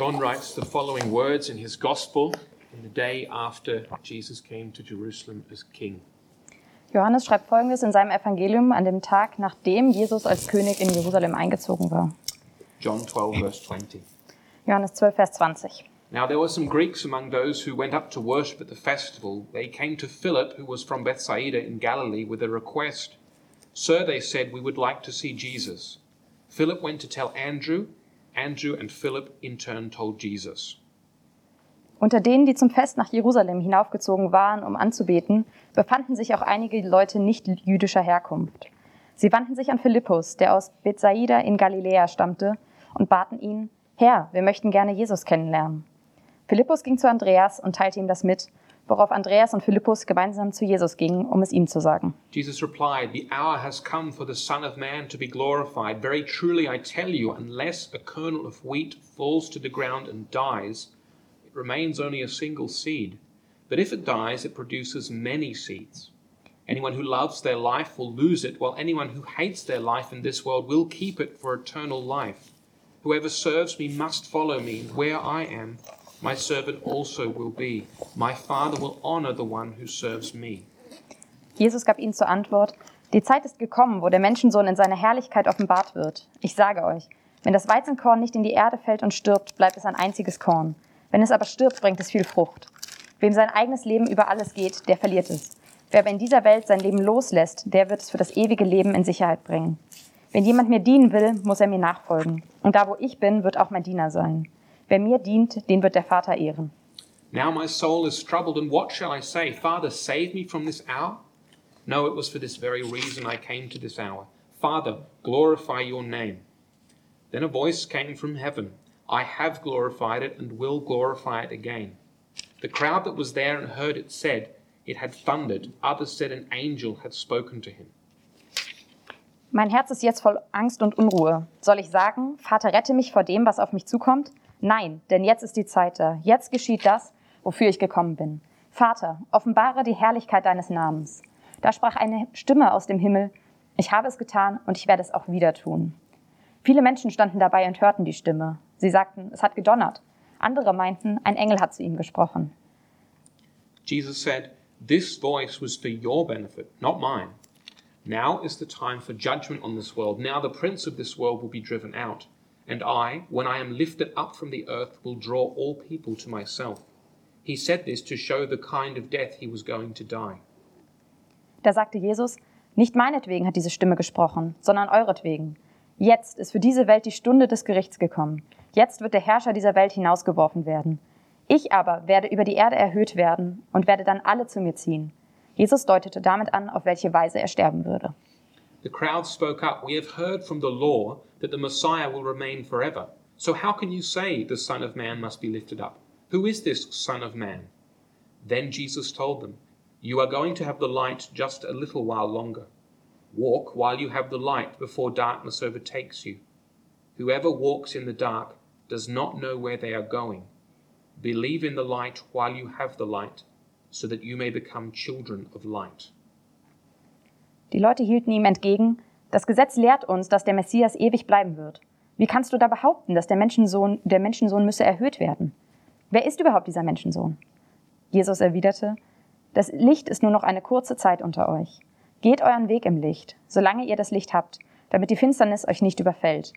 John writes the following words in his Gospel in the day after Jesus came to Jerusalem as king. Johannes schreibt folgendes in seinem Evangelium an dem Tag, nachdem Jesus als König in Jerusalem eingezogen war. John 12, verse 20. Johannes 12, Vers 20. Now there were some Greeks among those who went up to worship at the festival. They came to Philip, who was from Bethsaida in Galilee, with a request. Sir, they said, we would like to see Jesus. Philip went to tell Andrew. Andrew and Philip in turn told Jesus. Unter denen, die zum Fest nach Jerusalem hinaufgezogen waren, um anzubeten, befanden sich auch einige Leute nicht jüdischer Herkunft. Sie wandten sich an Philippus, der aus Bethsaida in Galiläa stammte, und baten ihn, Herr, wir möchten gerne Jesus kennenlernen. Philippus ging zu Andreas und teilte ihm das mit, worauf Andreas und Philippus gemeinsam zu Jesus gingen, um es ihm zu sagen. Jesus replied, The hour has come for the Son of Man to be glorified. Very truly I tell you, unless a kernel of wheat falls to the ground and dies, it remains only a single seed. But if it dies, it produces many seeds. Anyone who loves their life will lose it, while anyone who hates their life in this world will keep it for eternal life. Whoever serves me must follow me, and where I am, my servant also will be. My Father will honor the one who serves me. Jesus gab ihnen zur Antwort, die Zeit ist gekommen, wo der Menschensohn in seiner Herrlichkeit offenbart wird. Ich sage euch, wenn das Weizenkorn nicht in die Erde fällt und stirbt, bleibt es ein einziges Korn. Wenn es aber stirbt, bringt es viel Frucht. Wem sein eigenes Leben über alles geht, der verliert es. Wer aber in dieser Welt sein Leben loslässt, der wird es für das ewige Leben in Sicherheit bringen. Wenn jemand mir dienen will, muss er mir nachfolgen. Und da, wo ich bin, wird auch mein Diener sein. Wer mir dient, den wird der Vater ehren. Now my soul is troubled, and what shall I say? Father, save me from this hour? No, it was for this very reason I came to this hour. Father, glorify your name. Then a voice came from heaven I have glorified it and will glorify it again. The crowd that was there and heard it said, It had thundered. Others said, An angel had spoken to him. Mein Herz ist jetzt voll Angst und Unruhe. Soll ich sagen, Vater, rette mich vor dem, was auf mich zukommt? Nein, denn jetzt ist die Zeit da. Jetzt geschieht das, wofür ich gekommen bin. Vater, offenbare die Herrlichkeit deines Namens. Da sprach eine Stimme aus dem Himmel, ich habe es getan und ich werde es auch wieder tun. Viele Menschen standen dabei und hörten die Stimme. Sie sagten, es hat gedonnert. Andere meinten, ein Engel hat zu ihm gesprochen. Jesus said, This voice was for your benefit, not mine. Now is the time for judgment on this world. Now the prince of this world will be driven out. And I, when I am lifted up from the earth, will draw all people to myself. He said this to show the kind of death he was going to die. Da sagte Jesus, nicht meinetwegen hat diese Stimme gesprochen, sondern euretwegen. Jetzt ist für diese Welt die Stunde des Gerichts gekommen. Jetzt wird der Herrscher dieser Welt hinausgeworfen werden. Ich aber werde über die Erde erhöht werden und werde dann alle zu mir ziehen. Jesus deutete damit an, auf welche Weise er sterben würde. The crowd spoke up, We have heard from the law that the Messiah will remain forever. So how can you say the Son of Man must be lifted up? Who is this Son of Man? Then Jesus told them, You are going to have the light just a little while longer. Walk while you have the light before darkness overtakes you. Whoever walks in the dark does not know where they are going. Believe in the light while you have the light, so that you may become children of light. Die Leute hielten ihm entgegen, das Gesetz lehrt uns, dass der Messias ewig bleiben wird. Wie kannst du da behaupten, dass der Menschensohn, der Menschensohn müsse erhöht werden? Wer ist überhaupt dieser Menschensohn? Jesus erwiderte, das Licht ist nur noch eine kurze Zeit unter euch. Geht euren Weg im Licht, solange ihr das Licht habt, damit die Finsternis euch nicht überfällt.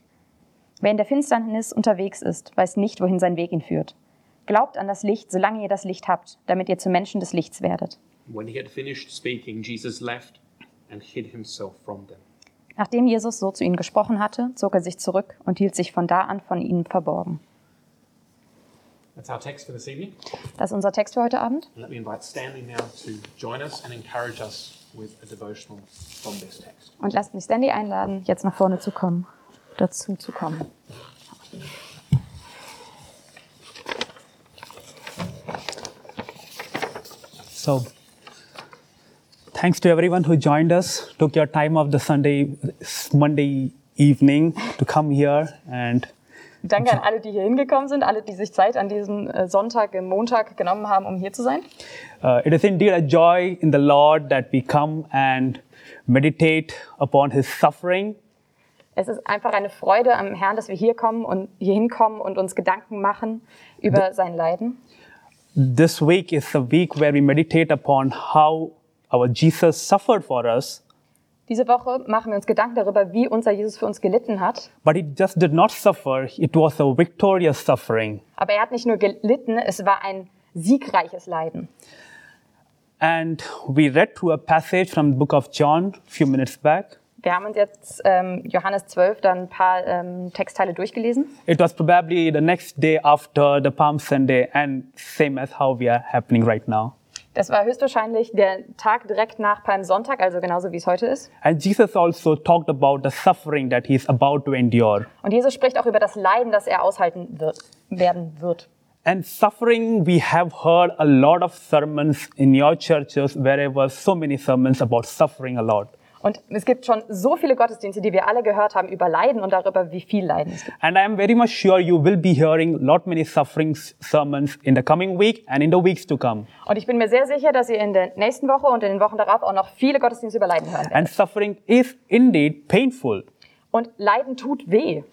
Wer in der Finsternis unterwegs ist, weiß nicht, wohin sein Weg ihn führt. Glaubt an das Licht, solange ihr das Licht habt, damit ihr zu Menschen des Lichts werdet. When he had finished speaking, Jesus left and hid himself from them. Nachdem Jesus so zu ihnen gesprochen hatte, zog er sich zurück und hielt sich von da an von ihnen verborgen. That's our text for this evening. Das ist unser Text für heute Abend. And let me invite Stanley now to join us and encourage us with a devotional from this text. Und lasst mich Stanley einladen, jetzt nach vorne zu kommen, dazu zu kommen. So, thanks to everyone who joined us, took your time of the Sunday, Monday evening to come here and Danke an alle, die hier hingekommen sind, alle, die sich Zeit an diesem äh, Sonntag, im Montag genommen haben, um hier zu sein. uh, it is indeed a joy in the Lord that we come and meditate upon His suffering Es ist einfach eine Freude am Herrn, dass wir hier kommen und hier hinkommen und uns Gedanken machen über sein Leiden. This week is a week where we meditate upon how our Jesus suffered for us, Diese Woche machen wir uns Gedanken darüber, wie unser Jesus für uns gelitten hat. but he just did not suffer, it was a victorious suffering. Aber er hat nicht nur gelitten, es war ein siegreiches Leiden. And we read through a passage from the book of John a few minutes back. Wir haben uns jetzt ähm, Johannes 12 dann ein paar ähm, Textteile durchgelesen. It was probably the next day after the Palm Sunday, and same as how we are happening right now. Das war höchstwahrscheinlich der Tag direkt nach Palmsonntag, also genauso wie es heute ist. And Jesus also talked about the suffering that he is about to endure. Und Jesus spricht auch über das Leiden, das er aushalten wird, werden wird. And suffering, we have heard a lot of sermons in your churches, wherever so many sermons about suffering a lot. Und es gibt schon so viele Gottesdienste, die wir alle gehört haben über Leiden und darüber, wie viel Leiden es gibt. And I am very much sure you will be hearing lot many suffering sermons in the coming week and in the weeks to come. Und ich bin mir sehr sicher, dass ihr in der nächsten Woche und in den Wochen darauf auch noch viele Gottesdienste über Leiden hören werdet. And suffering is indeed painful, Und Leiden tut weh.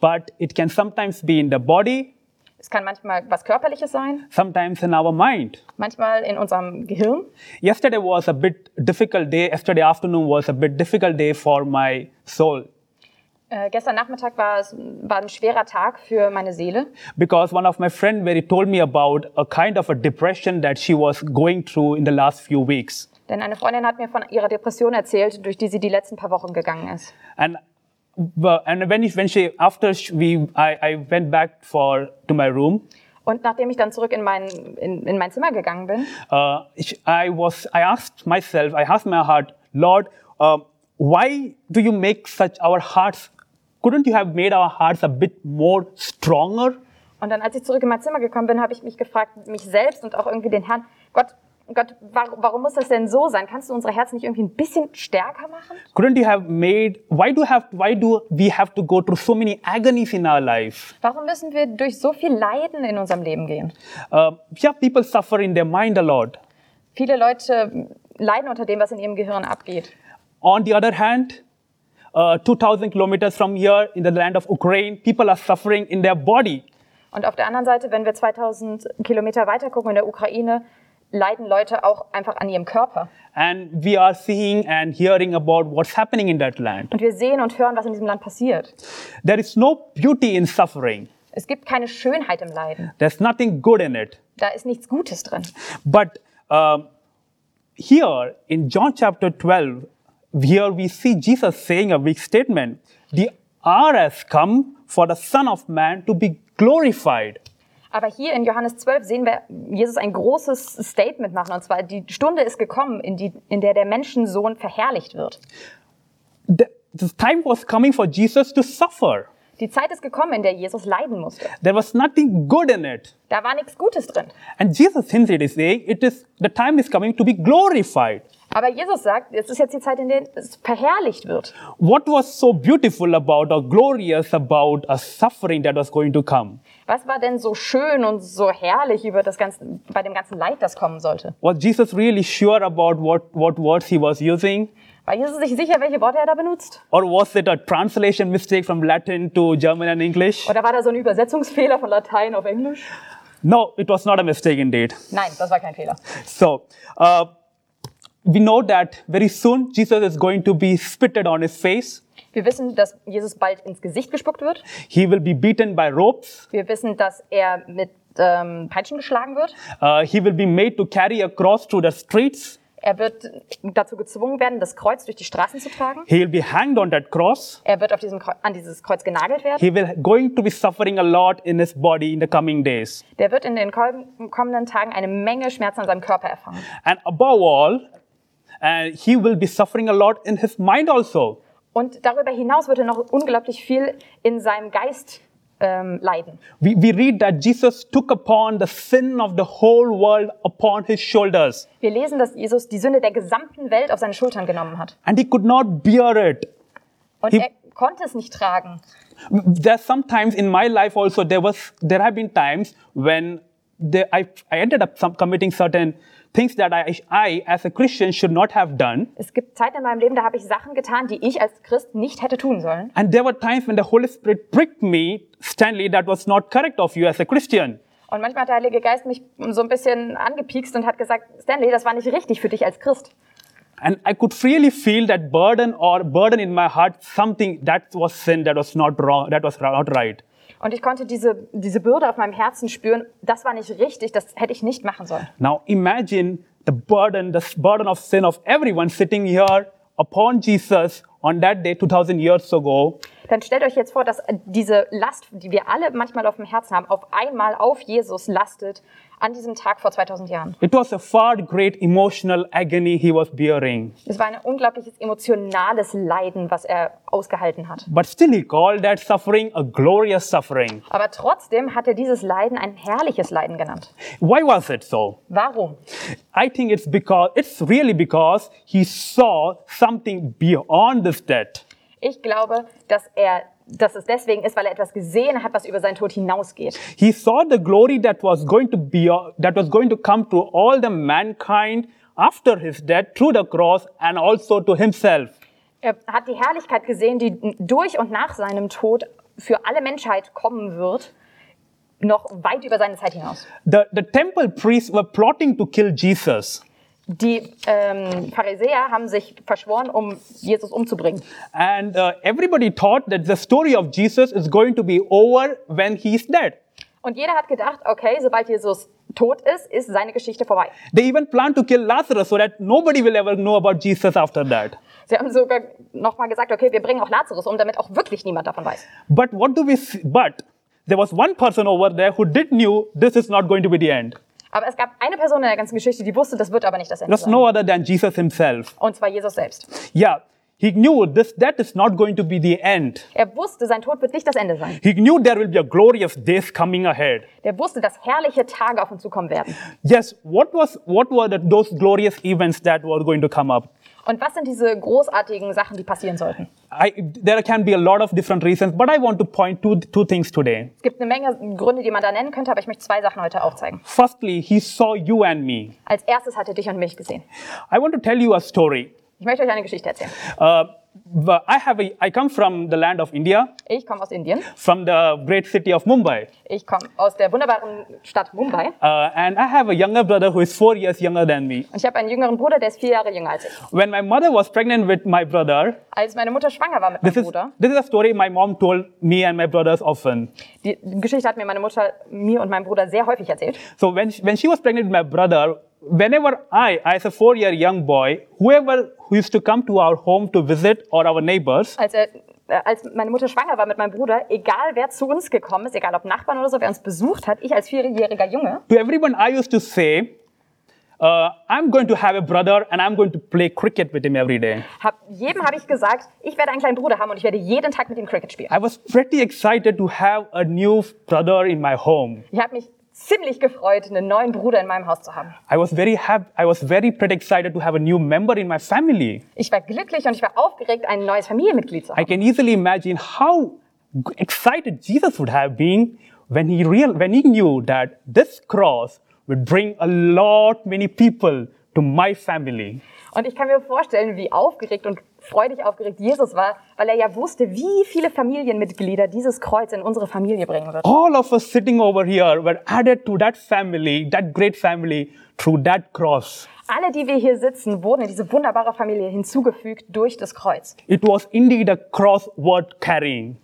but it can sometimes be in the body, Es kann manchmal was Körperliches sein, sometimes in our mind. manchmal in unserem Gehirn. Yesterday was a bit difficult day. Yesterday afternoon was a bit difficult day for my soul Äh, gestern Nachmittag war es war ein schwerer Tag für meine Seele, because one of my friend very told me about a kind of a depression that she was going through in the last few weeks. denn eine Freundin hat mir von ihrer Depression erzählt, durch die sie die letzten paar Wochen gegangen ist. And and when when she after we I, I went back for to my room, Und nachdem ich dann zurück in mein, in, in mein Zimmer gegangen bin, uh, I was I asked myself I asked my heart, Lord, uh, why do you make such our hearts? Couldn't you have made our hearts a bit more stronger? Und dann, als ich zurück in mein Zimmer gekommen bin, habe ich mich gefragt, mich selbst und auch irgendwie den Herrn, Gott, Gott, warum, muss das denn so sein? Kannst du unsere Herzen nicht irgendwie ein bisschen stärker machen? Couldn't you have made? Why do have? Why do we have to go through so many agonies in our life? Warum müssen wir durch so viel Leiden in unserem Leben gehen? Uh, yeah, people suffer in their mind a lot. Viele Leute leiden unter dem, was in ihrem Gehirn abgeht. On the other hand, uh, 2,000 kilometers from here in the land of Ukraine, people are suffering in their body. Und auf der anderen Seite, wenn wir 2000 Kilometer weiter gucken in der Ukraine, leiden Leute auch einfach an ihrem Körper. And we are seeing and hearing about what's happening in that land. Und wir sehen und hören, was in diesem Land passiert. There is no beauty in suffering. Es gibt keine Schönheit im Leiden. There's nothing good in it. Da ist nichts Gutes drin. But um, here in John chapter 12, here we see Jesus saying a big statement. The hour has come for the Son of Man to be glorified. Aber hier in Johannes 12 sehen wir Jesus ein großes Statement machen. Und zwar, die Stunde ist gekommen, in, die, in der der Menschensohn verherrlicht wird. The, the time was coming for Jesus to suffer. Die Zeit ist gekommen, in der Jesus leiden musste. There was nothing good in it. Da war nichts Gutes drin. And Jesus himself is saying, it is, the time is coming to be glorified. Aber Jesus sagt, es ist jetzt die Zeit, in der es verherrlicht wird. What was so beautiful about or glorious about a suffering that was going to come? Was war denn so schön und so herrlich über das ganze, bei dem ganzen Leid, das kommen sollte? Was Jesus really sure about what, what words he was using? War Jesus sich sicher, welche Worte er da benutzt? Or was it a translation mistake from Latin to German and English? Oder war da so ein Übersetzungsfehler von Latein auf Englisch? No, it was not a mistake indeed. Nein, das war kein Fehler. So, uh, we know that very soon Jesus is going to be spitted on his face. Wir wissen, dass Jesus bald ins Gesicht gespuckt wird. He will be beaten by ropes. Wir wissen, dass er mit ähm, Peitschen geschlagen wird. Uh, he will be made to carry a cross through the streets. Er wird dazu gezwungen werden, das Kreuz durch die Straßen zu tragen. He will be hanged on that cross. Er wird auf diesem, an dieses Kreuz genagelt werden. He will going to be suffering a lot in his body in the coming days. Der wird in den kommenden Tagen eine Menge Schmerzen an seinem Körper erfahren. And above all, uh, he will be suffering a lot in his mind also. Und darüber hinaus wird er noch unglaublich viel in seinem Geist ähm, leiden. We, we read that Jesus took upon the sin of the whole world upon his shoulders, Wir lesen, dass Jesus die Sünde der gesamten Welt auf seine Schultern genommen hat. and he could not bear it. Und He- er konnte es nicht tragen. There's sometimes in my life also there was there have been times when the, I, I ended up some, committing certain things that I, I, as a Christian, should not have done. Es gibt Zeiten in meinem Leben, da habe ich Sachen getan, die ich als Christ nicht hätte tun sollen. And there were times when the Holy Spirit pricked me, Stanley, that was not correct of you as a Christian. Und manchmal hat der Heilige Geist mich so ein bisschen angepiekst und hat gesagt, Stanley, das war nicht richtig für dich als Christ. And I could really feel that burden or burden in my heart, something that was sin, that was not wrong, that was not right. Und ich konnte diese, diese Bürde auf meinem Herzen spüren. Das war nicht richtig, das hätte ich nicht machen sollen. Now imagine the burden, the burden of sin of everyone sitting here upon Jesus on that day 2000 years ago. Dann stellt euch jetzt vor, dass diese Last, die wir alle manchmal auf dem Herzen haben, auf einmal auf Jesus lastet an diesem Tag vor 2000 Jahren. It was a far great emotional agony he was bearing. Es war ein unglaubliches emotionales Leiden, was er ausgehalten hat. But still he called that suffering a glorious suffering. Aber trotzdem hat er dieses Leiden ein herrliches Leiden genannt. Why was it so? Warum? I think it's because it's really because he saw something beyond this death. Ich glaube, dass er dass es deswegen ist, weil er etwas gesehen hat, was über seinen Tod hinausgeht. He saw the glory that was going to be that was going to come to all the mankind after his death through the cross and also to himself. Er hat die Herrlichkeit gesehen, die durch und nach seinem Tod für alle Menschheit kommen wird, noch weit über seine Zeit hinaus. The, the temple priests were plotting to kill Jesus. Die ähm, Pharisäer haben sich verschworen, um Jesus umzubringen. And uh, everybody thought that the story of Jesus is going to be over when he's dead. Und jeder hat gedacht, okay, sobald Jesus tot ist, ist seine Geschichte vorbei. They even planned to kill Lazarus so that nobody will ever know about Jesus after that. Sie haben sogar nochmal gesagt, okay, wir bringen auch Lazarus um, damit auch wirklich niemand davon weiß. But what do we see? But there was one person over there who did knew this is not going to be the end. Aber es gab eine Person in der ganzen Geschichte, die wusste, das wird aber nicht das Ende There's sein. no other than Jesus himself. Und zwar Jesus selbst. Yeah, he knew this death is not going to be the end. Er wusste, sein Tod wird nicht das Ende sein. He knew there will be a glorious days coming ahead. Der wusste, dass herrliche Tage auf uns zukommen werden. Yes, what was what were the, those glorious events that were going to come up? Und was sind diese großartigen Sachen, die passieren sollten? I, there can be a lot of different reasons, but I want to point to two things today. Es gibt eine Menge Gründe, die man da nennen könnte, aber ich möchte zwei Sachen heute aufzeigen. Firstly, he saw you and me. Als erstes hat er dich und mich gesehen. I want to tell you a story. Ich möchte euch eine Geschichte erzählen. Uh, I have a, I come from the land of India, Ich komme aus Indien. from the great city of Mumbai, Ich komme aus der wunderbaren Stadt Mumbai. uh, and I have a younger brother who is four years younger than me. Und ich habe einen jüngeren Bruder, der ist vier Jahre jünger als ich. When my mother was pregnant with my brother, Als meine Mutter schwanger war mit meinem Bruder, this is a story my mom told me and my brothers often. die Geschichte hat mir meine Mutter mir und meinem Bruder sehr häufig erzählt. So when she, when she was pregnant with my brother, whenever I, as a four-year young boy, whoever who used to come to our home to visit or our neighbors, Als, er, äh, als meine Mutter schwanger war mit meinem Bruder, egal wer zu uns gekommen ist, egal ob Nachbarn oder so, wer uns besucht hat, ich als vierjähriger Junge, to everyone I used to say, uh, I'm going to have a brother and I'm going to play cricket with him every day. hab, jedem habe ich gesagt, ich werde einen kleinen Bruder haben und ich werde jeden Tag mit ihm Cricket spielen. I was pretty excited to have a new brother in my home. Ich habe mich ziemlich gefreut, einen neuen Bruder in meinem Haus zu haben. I was very happy. I was very pretty excited to have a new member in my family. Ich war glücklich und ich war aufgeregt, ein neues Familienmitglied zu I haben. can easily imagine how excited Jesus would have been when he real when he knew that this cross would bring a lot many people to my family. Und ich kann mir vorstellen, wie aufgeregt und freudig aufgeregt Jesus war, weil er ja wusste, wie viele Familienmitglieder dieses Kreuz in unsere Familie bringen wird. All of us sitting over here were added to that family, that great family, through that cross. Alle, die wir hier sitzen, wurden in diese wunderbare Familie hinzugefügt durch das Kreuz. It was indeed a cross worth carrying.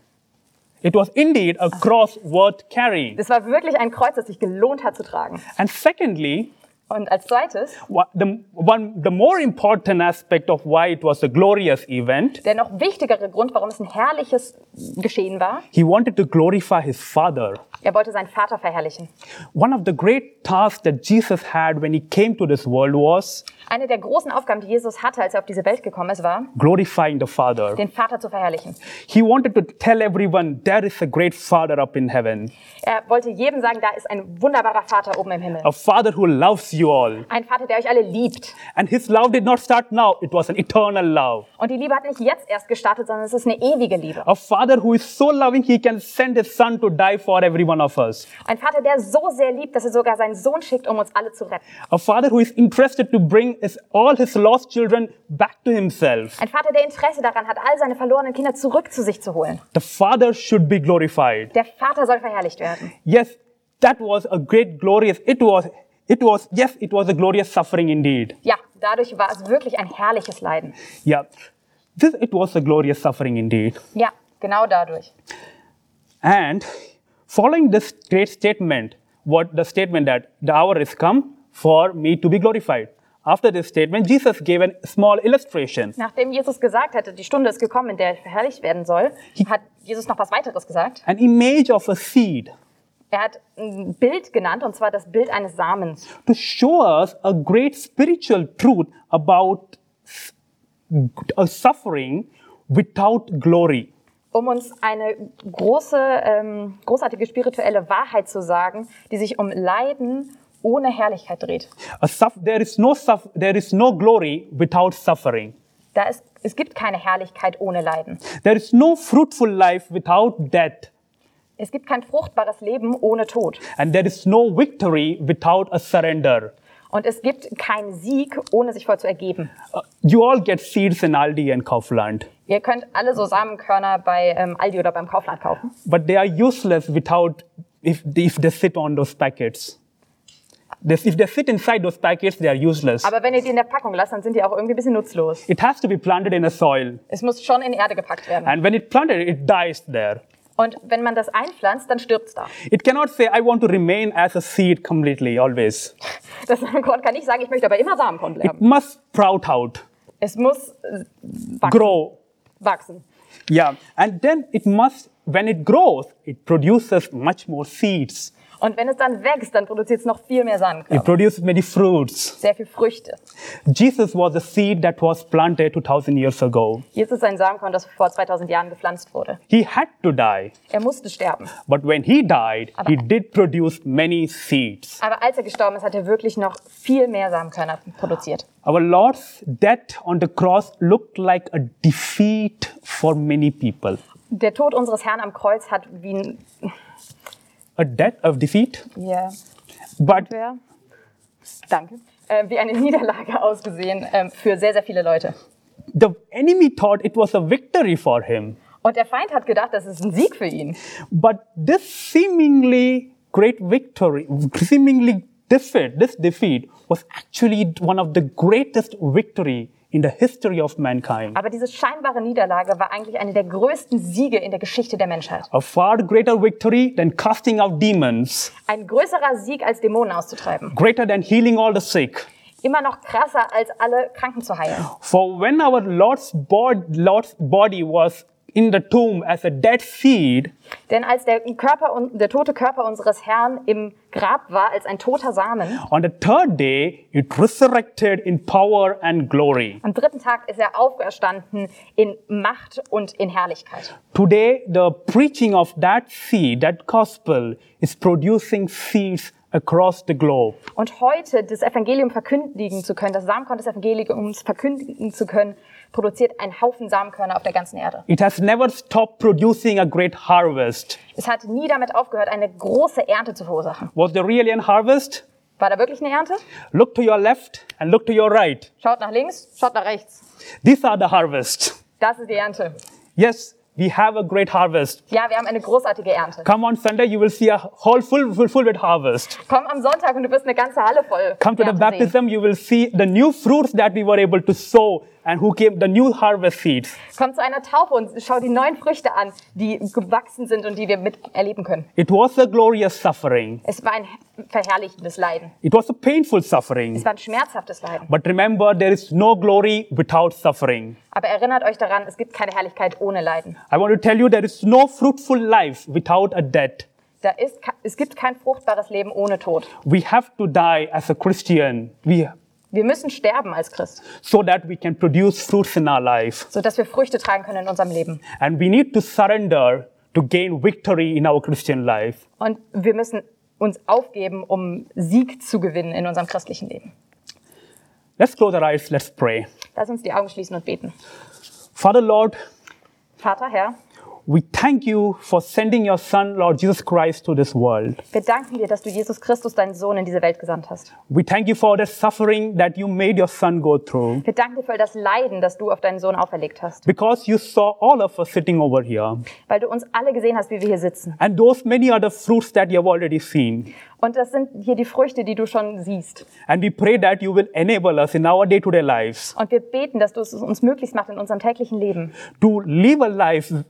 It was indeed a cross worth carrying. Das war wirklich ein Kreuz, das sich gelohnt hat zu tragen. And secondly, Und als zweites, the, one, the more important aspect of why it was a glorious event, der noch wichtigere Grund, warum es ein herrliches Geschehen war, he wanted to glorify his father. er wollte seinen Vater verherrlichen. One of the great tasks that Jesus had when he came to this world was Eine der großen Aufgaben, die Jesus hatte, als er auf diese Welt gekommen ist, war, glorifying the Father. den Vater zu verherrlichen. He wanted to tell everyone there is a great Father up in heaven, Er wollte jedem sagen, da ist ein wunderbarer Vater oben im Himmel. a Father who loves you all. Ein Vater, der euch alle liebt. And his love did not start now, it was an eternal love. Und die Liebe hat nicht jetzt erst gestartet, sondern es ist eine ewige Liebe. A Father who is so loving, he can send his Son to die for every one of us. Ein Vater, der so sehr liebt, dass er sogar seinen Sohn schickt, um uns alle zu retten. A Father who is interested to bring his, all his lost children back to himself. Ein Vater, der Interesse daran hat, all seine verlorenen Kinder zurück zu sich zu holen. The Father should be glorified. Der Vater soll verherrlicht werden. Yes, that was a great glorious, it was, it was, yes, it was a glorious suffering indeed. Ja, dadurch war es wirklich ein herrliches Leiden. Yeah, this, it was a glorious suffering indeed. Ja, genau dadurch. And following this great statement, what the statement that the hour is come for me to be glorified. After this statement, Jesus gave a small illustration. Nachdem Jesus gesagt hatte, die Stunde ist gekommen, in der ich verherrlicht werden soll, hat Jesus noch was weiteres gesagt. An image of a seed Er hat ein Bild genannt, und zwar das Bild eines Samens, to show us a great spiritual truth about a suffering without glory. um uns eine große, ähm, großartige spirituelle Wahrheit zu sagen, die sich um Leiden ohne Herrlichkeit dreht. There, is no there is no glory without suffering. Da ist, es gibt keine Herrlichkeit ohne Leiden. There is no fruitful life without death. Es gibt kein fruchtbares Leben ohne Tod. And there is no victory without a surrender. Und es gibt keinen Sieg, ohne sich voll zu ergeben. Uh, you all get seeds in Aldi and Kaufland, Ihr könnt alle so Samenkörner bei ähm, Aldi oder beim Kaufland kaufen. but they are useless without if, if they sit on those packets. This- If they sit inside those packets, they are useless. Aber wenn ihr die in der Packung lasst, dann sind die auch irgendwie ein bisschen nutzlos. It has to be planted in a soil, Es muss schon in Erde gepackt werden. and when it planted, it dies there. Und wenn man das einpflanzt, dann stirbt es da. It cannot say, "I want to remain as a seed completely always." Das Samenkorn kann nicht sagen, ich möchte aber immer Samenkorn It bleiben. must sprout out, Es muss äh, wachsen. grow, wachsen. yeah, and then it must. When it grows, it produces much more seeds. Und wenn es dann wächst, dann produziert es noch viel mehr It Samenkörner. produces many fruits. Sehr viel Früchte. Jesus was a seed that was planted 2000 years ago. Jesus ist ein Samenkorn, das vor 2000 Jahren gepflanzt wurde. He had to die, Er musste sterben. but when he died, he did produce many seeds. Aber als er gestorben ist, hat er wirklich noch viel mehr Samenkörner produziert. Our Lord's death on the cross looked like a defeat for many people. Der Tod unseres Herrn am Kreuz hat wie ein... A death of defeat, Ja, but wer? Danke. Äh, wie eine Niederlage ausgesehen ähm, für sehr, sehr viele Leute. the enemy thought it was a victory for him. Und der Feind hat gedacht, das ist ein Sieg für ihn. But this seemingly great victory, seemingly defeat, this defeat was actually one of the greatest victory in the history of mankind. Aber diese scheinbare Niederlage war eigentlich eine der größten Siege in der Geschichte der Menschheit. A far greater victory than casting out demons, Ein größerer Sieg, als Dämonen auszutreiben. greater than healing all the sick. Immer noch krasser, als alle Kranken zu heilen. For when our Lord's, bod- Lord's body was in the tomb as a dead seed, Denn als der, Körper, der tote Körper unseres Herrn im Grab war, als ein toter Samen, on the third day it resurrected in power and glory. am dritten Tag ist er auferstanden in Macht und in Herrlichkeit. Today, the preaching of that seed, that gospel, is producing seeds across the globe. Und heute das Evangelium verkündigen zu können, das Samenkorn des Evangeliums verkündigen zu können, produziert einen Haufen Samenkörner auf der ganzen Erde. It has never stopped producing a great harvest. Es hat nie damit aufgehört, eine große Ernte zu verursachen. Was there really a harvest? War da wirklich eine Ernte? Look to your left and look to your right. Schaut nach links, schaut nach rechts. These are the harvest. Das ist die Ernte. Yes, we have a great harvest. Ja, wir haben eine großartige Ernte. Come on Sunday, you will see a whole full, full, full with harvest. Komm am Sonntag und du wirst eine ganze Halle voll. Come to the Ernte sehen. baptism, you will see the new fruits that we were able to sow and who came, the new harvest seeds. Komm zu einer Taufe und schau die neuen Früchte an, die gewachsen sind und die wir mit erleben können. It was a glorious suffering. Es war ein verherrlichendes Leiden. It was a painful suffering. Es war ein schmerzhaftes Leiden. But remember, there is no glory without suffering. Aber erinnert euch daran, es gibt keine Herrlichkeit ohne Leiden. I want to tell you, there is no fruitful life without a death. Da ist, es gibt kein fruchtbares Leben ohne Tod. We have to die as a Christian we, Wir müssen sterben als Christ, so that we can produce fruits in our life. sodass wir Früchte tragen können in unserem Leben. And we need to surrender to gain victory in our Christian life. Und wir müssen uns aufgeben, um Sieg zu gewinnen in unserem christlichen Leben. Let's close our eyes, let's pray. Lass uns die Augen schließen und beten. Father, Lord, Vater, Herr, we thank you for sending your Son, Lord Jesus Christ, to this world. wir danken dir, dass du Jesus Christus, deinen Sohn, in diese Welt gesandt hast. We thank you for the suffering that you made your Son go through. Wir danken dir für das Leiden, das du auf deinen Sohn auferlegt hast, Because you saw all of us sitting over here, weil du uns alle gesehen hast, wie wir hier sitzen. and those many other fruits that you have already seen. Und das sind hier die Früchte, die du schon siehst. And we pray that you will enable us in our day to day lives Und wir beten, dass du es uns möglich machst in unserem täglichen Leben, to live a life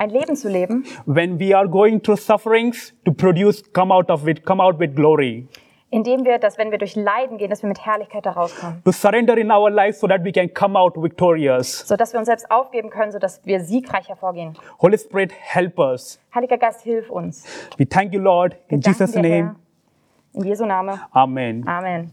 ein Leben zu leben, when we are going through sufferings to produce, come out of it, come out with glory. indem wir, dass wenn wir durch Leiden gehen, dass wir mit Herrlichkeit da rauskommen. To surrender in our life so that we can come out victorious. Sodass wir uns selbst aufgeben können, sodass wir siegreich hervorgehen. Holy Spirit, help us. Heiliger Geist, hilf uns. We thank you, Lord, in Jesus' name. Herr. In Jesu Name. Amen. Amen.